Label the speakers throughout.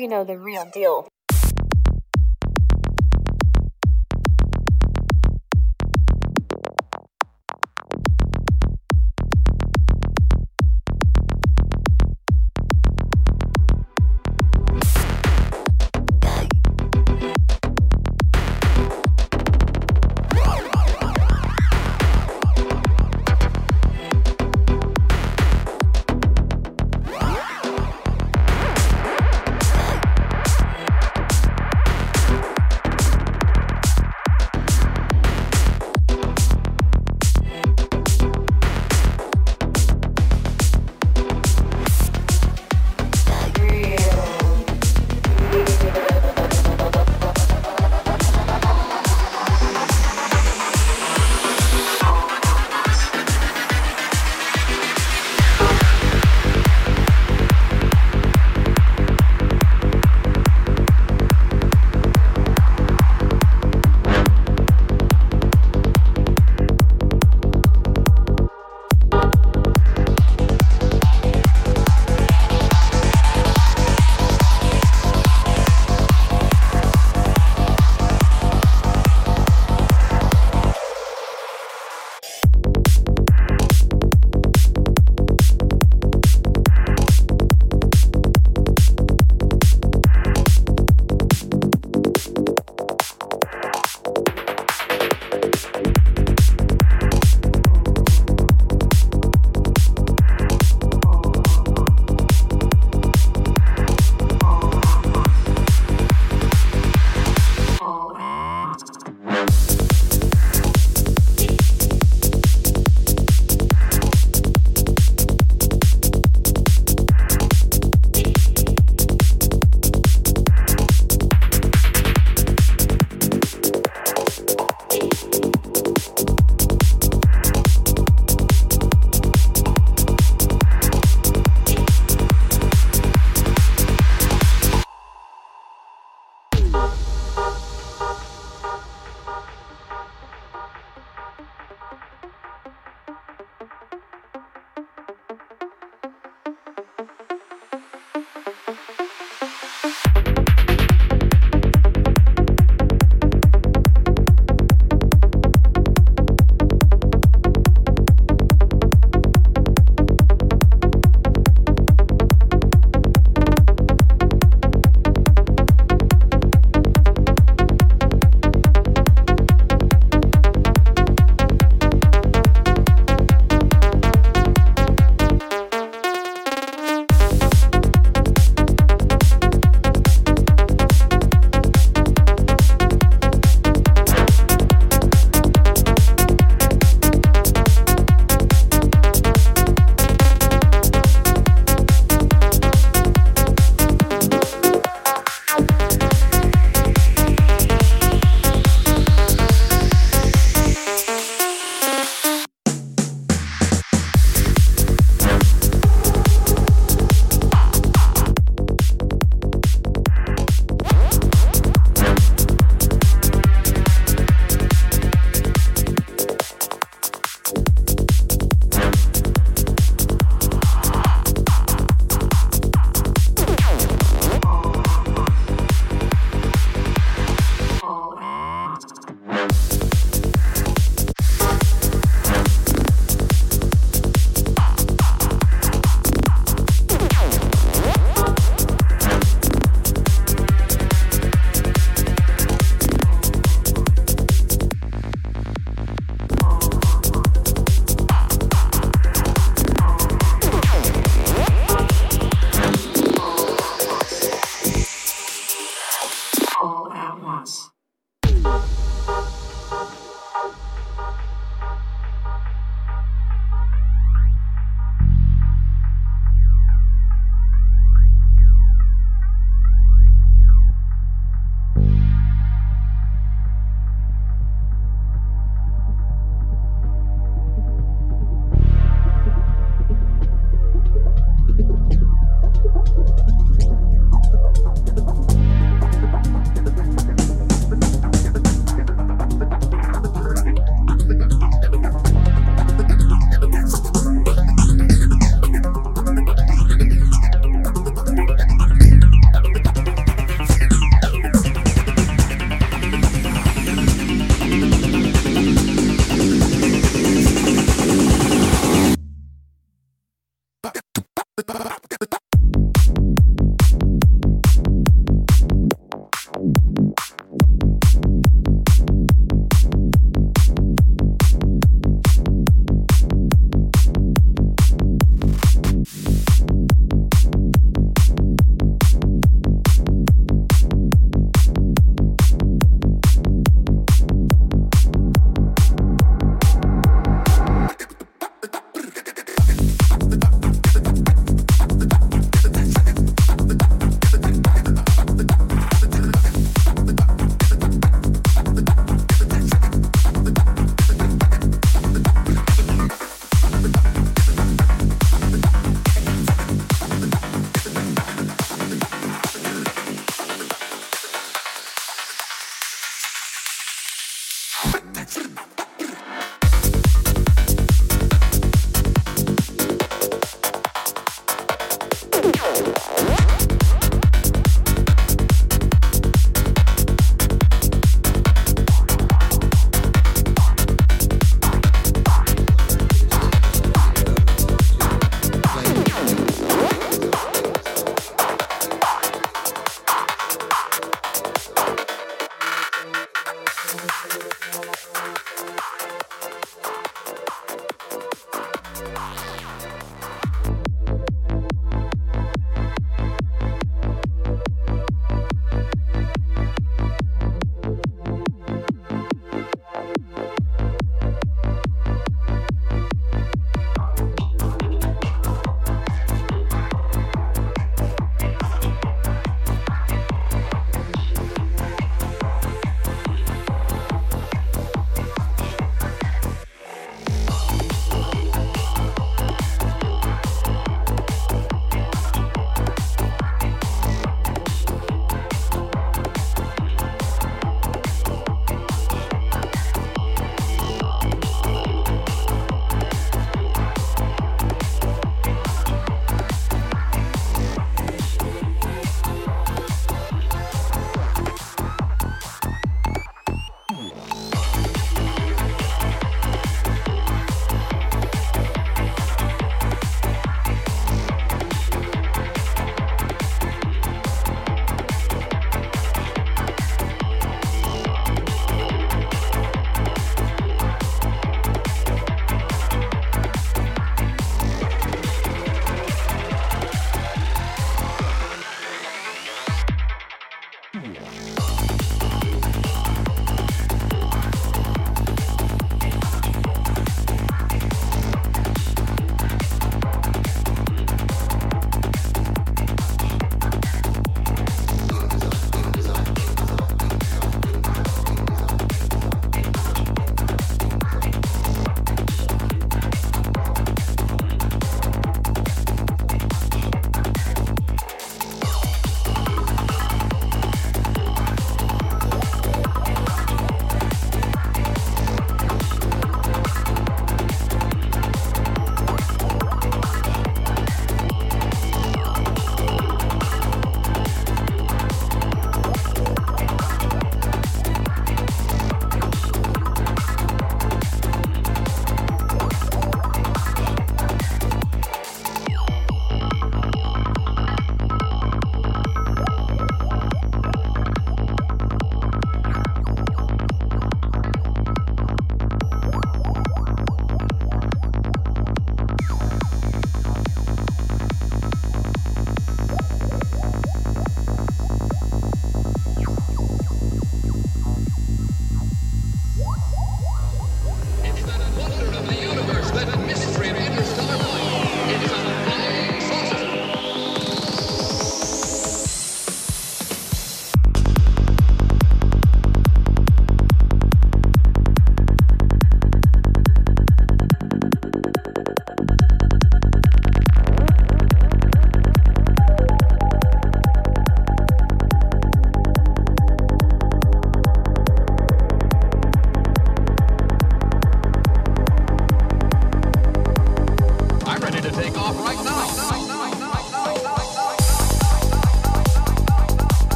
Speaker 1: You know the real deal.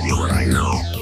Speaker 2: anyone I know.